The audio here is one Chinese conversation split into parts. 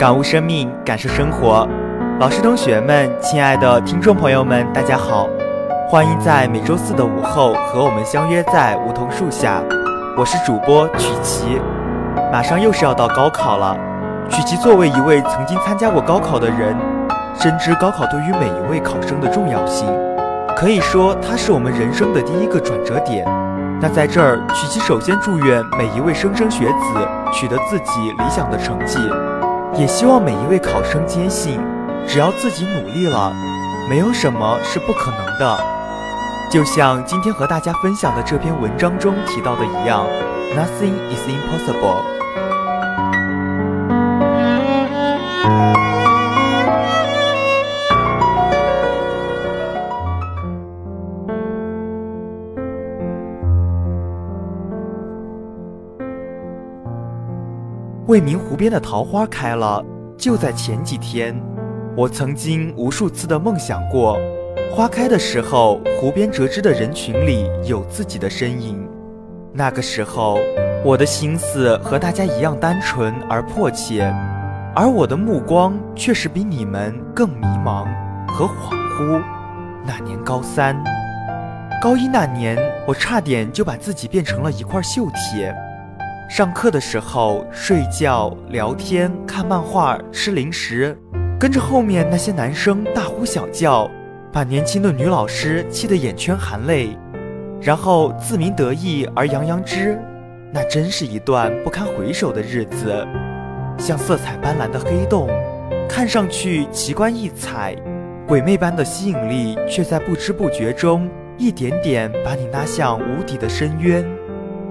感悟生命，感受生活。老师、同学们，亲爱的听众朋友们，大家好！欢迎在每周四的午后和我们相约在梧桐树下。我是主播曲奇。马上又是要到高考了，曲奇作为一位曾经参加过高考的人，深知高考对于每一位考生的重要性，可以说它是我们人生的第一个转折点。那在这儿，曲奇首先祝愿每一位莘莘学子取得自己理想的成绩。也希望每一位考生坚信，只要自己努力了，没有什么是不可能的。就像今天和大家分享的这篇文章中提到的一样，Nothing is impossible。未名湖边的桃花开了，就在前几天。我曾经无数次的梦想过，花开的时候，湖边折枝的人群里有自己的身影。那个时候，我的心思和大家一样单纯而迫切，而我的目光却是比你们更迷茫和恍惚。那年高三，高一那年，我差点就把自己变成了一块锈铁。上课的时候睡觉、聊天、看漫画、吃零食，跟着后面那些男生大呼小叫，把年轻的女老师气得眼圈含泪，然后自鸣得意而洋洋之，那真是一段不堪回首的日子，像色彩斑斓的黑洞，看上去奇观异彩，鬼魅般的吸引力，却在不知不觉中一点点把你拉向无底的深渊，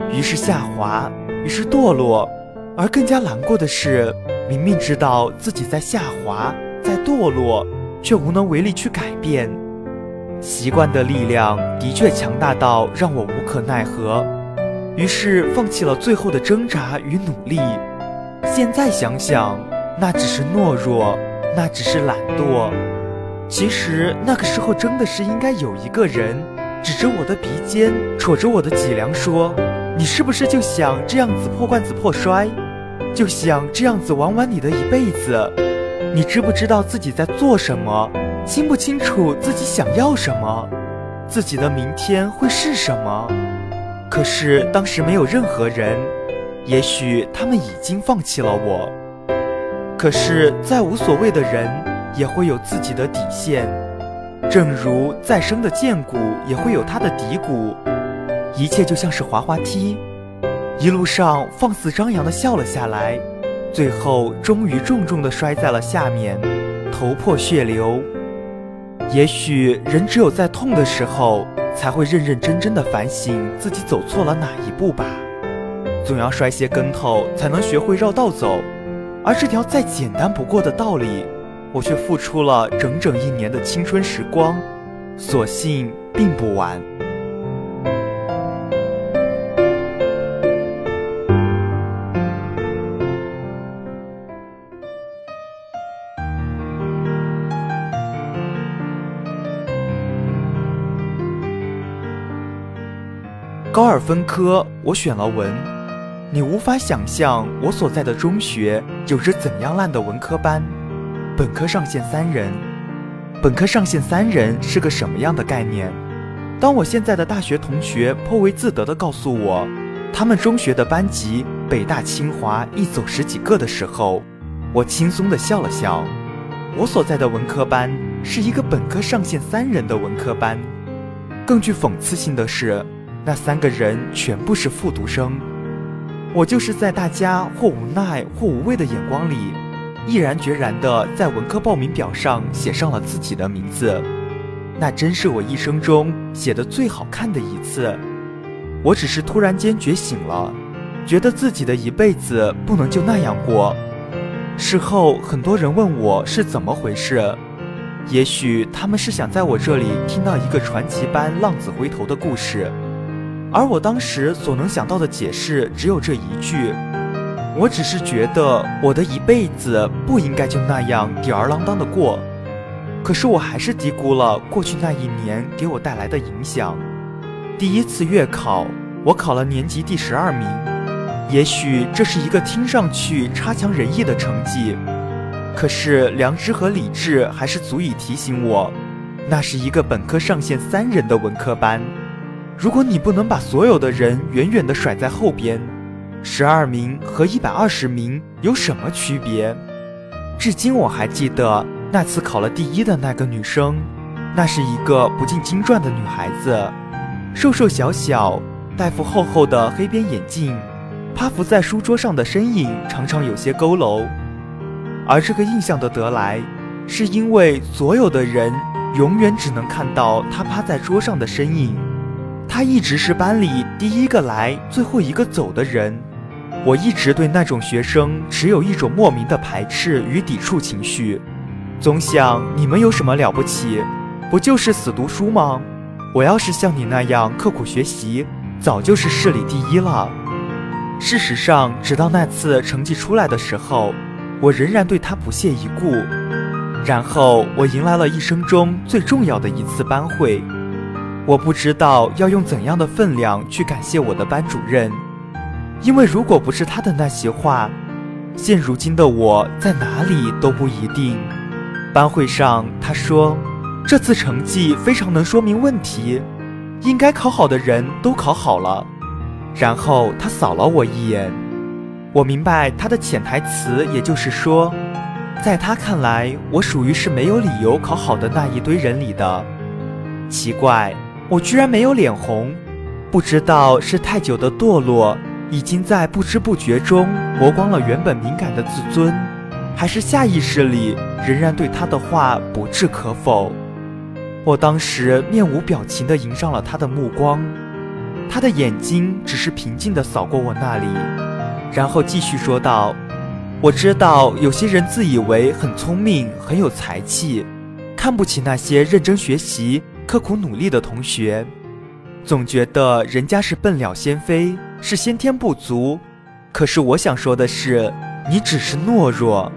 于是下滑。于是堕落，而更加难过的是，明明知道自己在下滑，在堕落，却无能为力去改变。习惯的力量的确强大到让我无可奈何，于是放弃了最后的挣扎与努力。现在想想，那只是懦弱，那只是懒惰。其实那个时候真的是应该有一个人，指着我的鼻尖，戳着我的脊梁说。你是不是就想这样子破罐子破摔，就想这样子玩完你的一辈子？你知不知道自己在做什么？清不清楚自己想要什么？自己的明天会是什么？可是当时没有任何人，也许他们已经放弃了我。可是再无所谓的人，也会有自己的底线，正如再生的剑骨也会有它的底骨。一切就像是滑滑梯，一路上放肆张扬地笑了下来，最后终于重重地摔在了下面，头破血流。也许人只有在痛的时候，才会认认真真的反省自己走错了哪一步吧。总要摔些跟头，才能学会绕道走。而这条再简单不过的道理，我却付出了整整一年的青春时光，所幸并不晚。二分科，我选了文。你无法想象我所在的中学有着怎样烂的文科班。本科上线三人，本科上线三人是个什么样的概念？当我现在的大学同学颇为自得地告诉我，他们中学的班级北大清华一走十几个的时候，我轻松地笑了笑。我所在的文科班是一个本科上线三人的文科班，更具讽刺性的是，那三个人全部是复读生。我就是在大家或无奈或无畏的眼光里，毅然决然地在文科报名表上写上了自己的名字。那真是我一生中写的最好看的一次。我只是突然间觉醒了，觉得自己的一辈子不能就那样过。事后很多人问我是怎么回事，也许他们是想在我这里听到一个传奇般浪子回头的故事，而我当时所能想到的解释只有这一句：我只是觉得我的一辈子不应该就那样吊儿郎当的过。可是我还是低估了过去那一年给我带来的影响。第一次月考，我考了年级第十二名。也许这是一个听上去差强人意的成绩，可是良知和理智还是足以提醒我，那是一个本科上线三人的文科班。如果你不能把所有的人远远地甩在后边，十二名和一百二十名有什么区别？至今我还记得。那次考了第一的那个女生，那是一个不进京传的女孩子，瘦瘦小小，戴副厚厚的黑边眼镜，趴伏在书桌上的身影常常有些佝偻。而这个印象的得来，是因为所有的人永远只能看到她趴在桌上的身影。他一直是班里第一个来、最后一个走的人。我一直对那种学生持有一种莫名的排斥与抵触情绪。总想你们有什么了不起？不就是死读书吗？我要是像你那样刻苦学习，早就是市里第一了。事实上，直到那次成绩出来的时候，我仍然对他不屑一顾。然后我迎来了一生中最重要的一次班会，我不知道要用怎样的分量去感谢我的班主任，因为如果不是他的那些话，现如今的我在哪里都不一定。班会上，他说：“这次成绩非常能说明问题，应该考好的人都考好了。”然后他扫了我一眼，我明白他的潜台词，也就是说，在他看来，我属于是没有理由考好的那一堆人里的。奇怪，我居然没有脸红，不知道是太久的堕落已经在不知不觉中磨光了原本敏感的自尊。还是下意识里仍然对他的话不置可否。我当时面无表情地迎上了他的目光，他的眼睛只是平静地扫过我那里，然后继续说道：“我知道有些人自以为很聪明、很有才气，看不起那些认真学习、刻苦努力的同学，总觉得人家是笨鸟先飞，是先天不足。可是我想说的是，你只是懦弱。”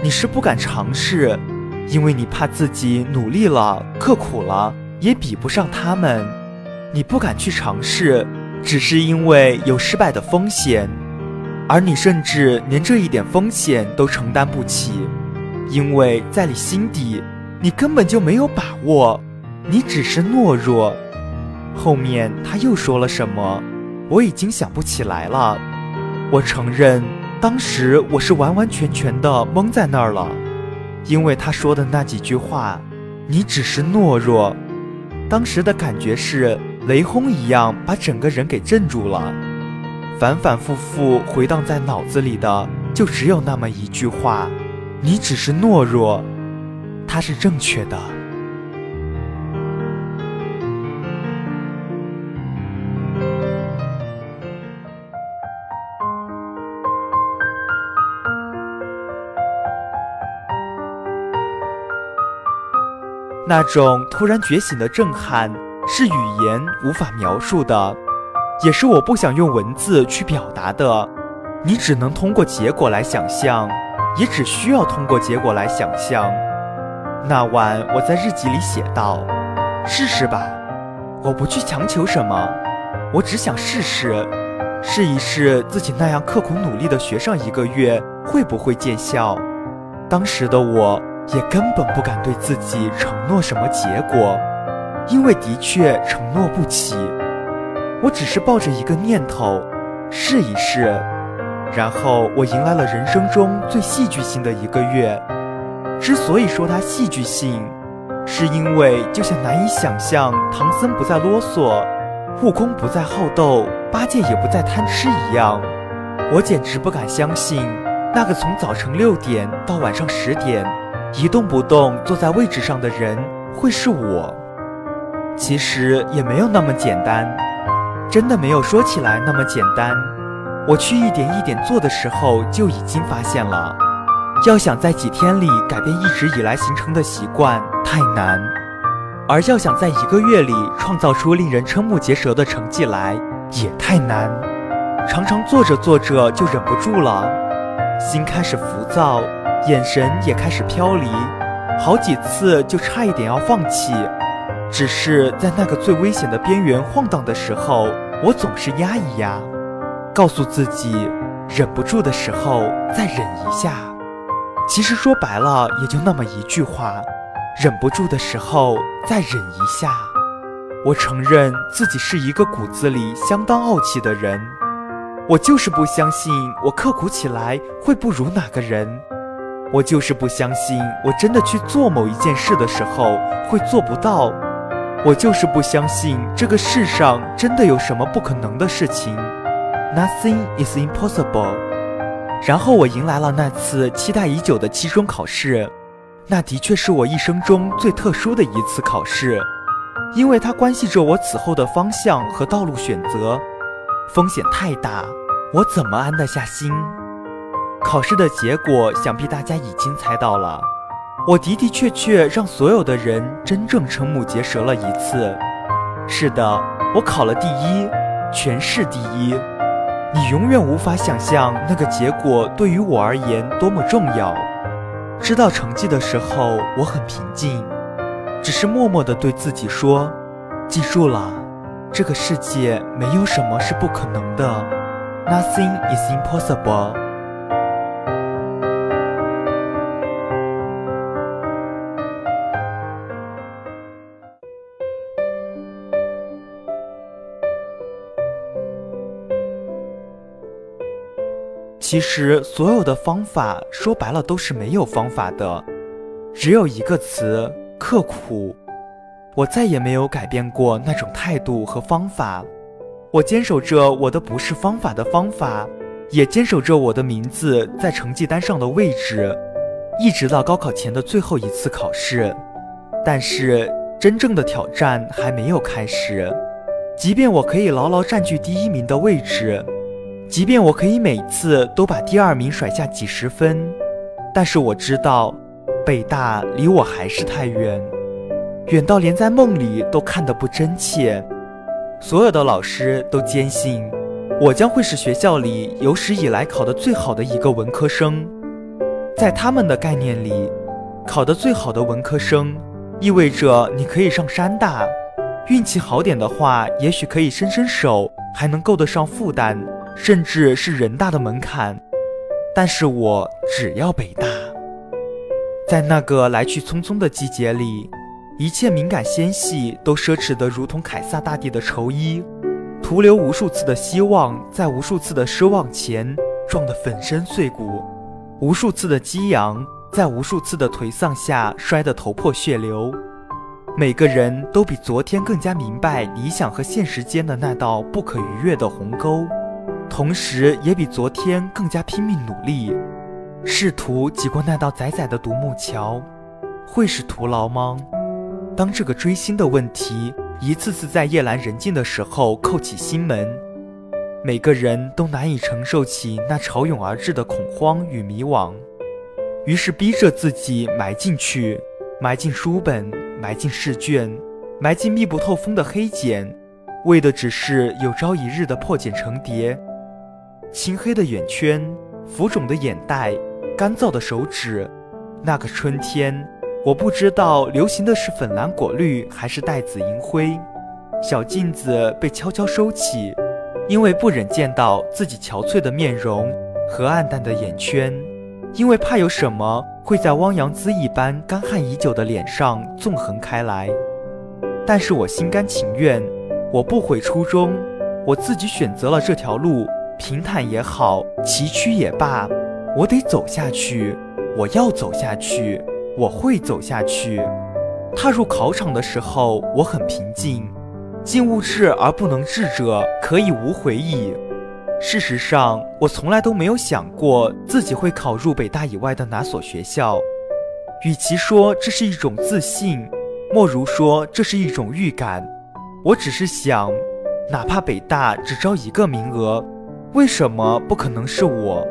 你是不敢尝试，因为你怕自己努力了、刻苦了也比不上他们。你不敢去尝试，只是因为有失败的风险，而你甚至连这一点风险都承担不起，因为在你心底，你根本就没有把握。你只是懦弱。后面他又说了什么？我已经想不起来了。我承认。当时我是完完全全的懵在那儿了，因为他说的那几句话，你只是懦弱。当时的感觉是雷轰一样，把整个人给镇住了。反反复复回荡在脑子里的，就只有那么一句话：你只是懦弱。它是正确的。那种突然觉醒的震撼，是语言无法描述的，也是我不想用文字去表达的。你只能通过结果来想象，也只需要通过结果来想象。那晚我在日记里写道：“试试吧，我不去强求什么，我只想试试，试一试自己那样刻苦努力的学上一个月会不会见效。”当时的我。也根本不敢对自己承诺什么结果，因为的确承诺不起。我只是抱着一个念头，试一试。然后我迎来了人生中最戏剧性的一个月。之所以说它戏剧性，是因为就像难以想象唐僧不再啰嗦，悟空不再好斗，八戒也不再贪吃一样，我简直不敢相信，那个从早晨六点到晚上十点，一动不动坐在位置上的人会是我。其实也没有那么简单，真的没有说起来那么简单。我去一点一点做的时候，就已经发现了，要想在几天里改变一直以来形成的习惯太难，而要想在一个月里创造出令人瞠目结舌的成绩来也太难。常常做着做着就忍不住了，心开始浮躁，眼神也开始飘离，好几次就差一点要放弃。只是在那个最危险的边缘晃荡的时候，我总是压一压。告诉自己，忍不住的时候再忍一下。其实说白了，也就那么一句话：忍不住的时候再忍一下。我承认自己是一个骨子里相当傲气的人，我就是不相信我刻苦起来会不如哪个人，我就是不相信我真的去做某一件事的时候会做不到，我就是不相信这个世上真的有什么不可能的事情。Nothing is impossible。然后我迎来了那次期待已久的期中考试，那的确是我一生中最特殊的一次考试，因为它关系着我此后的方向和道路选择，风险太大，我怎么安得下心？考试的结果想必大家已经猜到了，我的的确确让所有的人真正瞠目结舌了一次。是的，我考了第一，全市第一。你永远无法想象那个结果对于我而言多么重要。知道成绩的时候，我很平静，只是默默地对自己说：“记住了，这个世界没有什么是不可能的，Nothing is impossible。”其实，所有的方法说白了都是没有方法的，只有一个词：刻苦。我再也没有改变过那种态度和方法。我坚守着我的不是方法的方法，也坚守着我的名字在成绩单上的位置，一直到高考前的最后一次考试。但是，真正的挑战还没有开始。即便我可以牢牢占据第一名的位置。即便我可以每次都把第二名甩下几十分，但是我知道，北大离我还是太远，远到连在梦里都看得不真切。所有的老师都坚信，我将会是学校里有史以来考得最好的一个文科生。在他们的概念里，考得最好的文科生，意味着你可以上山大，运气好点的话，也许可以伸伸手，还能够得上复旦。甚至是人大的门槛，但是我只要北大。在那个来去匆匆的季节里，一切敏感纤细都奢侈得如同凯撒大帝的绸衣，徒留无数次的希望，在无数次的失望前撞得粉身碎骨，无数次的激昂，在无数次的颓丧下摔得头破血流。每个人都比昨天更加明白理想和现实间的那道不可逾越的鸿沟。同时，也比昨天更加拼命努力，试图挤过那道窄窄的独木桥，会是徒劳吗？当这个追星的问题一次次在夜阑人静的时候扣起心门，每个人都难以承受起那潮涌而至的恐慌与迷惘，于是逼着自己埋进去，埋进书本，埋进试卷，埋进密不透风的黑茧，为的只是有朝一日的破茧成蝶。青黑的眼圈，浮肿的眼袋，干燥的手指。那个春天，我不知道流行的是粉蓝果绿还是带紫银灰。小镜子被悄悄收起，因为不忍见到自己憔悴的面容和暗淡的眼圈，因为怕有什么会在汪洋恣一般干旱已久的脸上纵横开来。但是我心甘情愿，我不悔初衷，我自己选择了这条路。平坦也好，崎岖也罢，我得走下去，我要走下去，我会走下去。踏入考场的时候，我很平静。近物质而不能智者，可以无悔矣。事实上，我从来都没有想过自己会考入北大以外的哪所学校。与其说这是一种自信，莫如说这是一种预感。我只是想，哪怕北大只招一个名额，为什么不可能是我？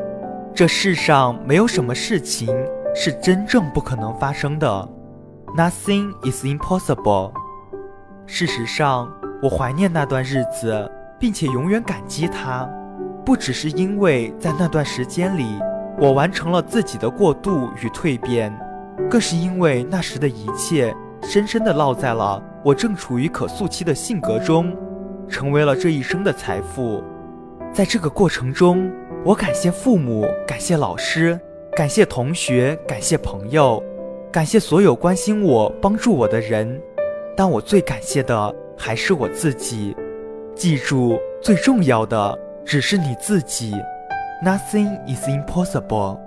这世上没有什么事情是真正不可能发生的。Nothing is impossible。事实上，我怀念那段日子，并且永远感激它。不只是因为在那段时间里，我完成了自己的过渡与蜕变，更是因为那时的一切深深地烙在了我正处于可塑期的性格中，成为了这一生的财富。在这个过程中，我感谢父母，感谢老师，感谢同学，感谢朋友，感谢所有关心我、帮助我的人。但我最感谢的还是我自己。记住，最重要的。只是你自己，Nothing is impossible。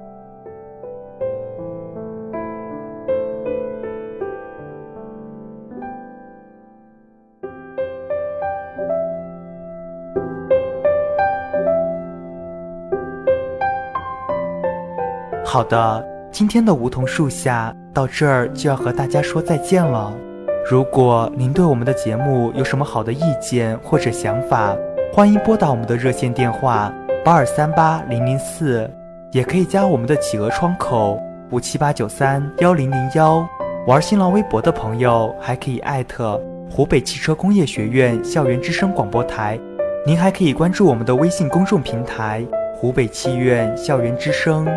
好的，今天的梧桐树下到这儿就要和大家说再见了。如果您对我们的节目有什么好的意见或者想法，欢迎拨打我们的热线电话八二三八零零四，也可以加我们的企鹅窗口五七八九三幺零零幺。玩新浪微博的朋友还可以艾特湖北汽车工业学院校园之声广播台。您还可以关注我们的微信公众平台湖北汽院校园之声。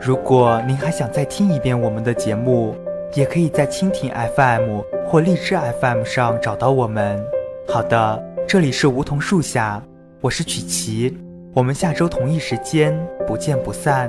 如果您还想再听一遍我们的节目，也可以在蜻蜓 FM 或荔枝 FM 上找到我们。好的。这里是梧桐树下，我是曲奇，我们下周同一时间不见不散。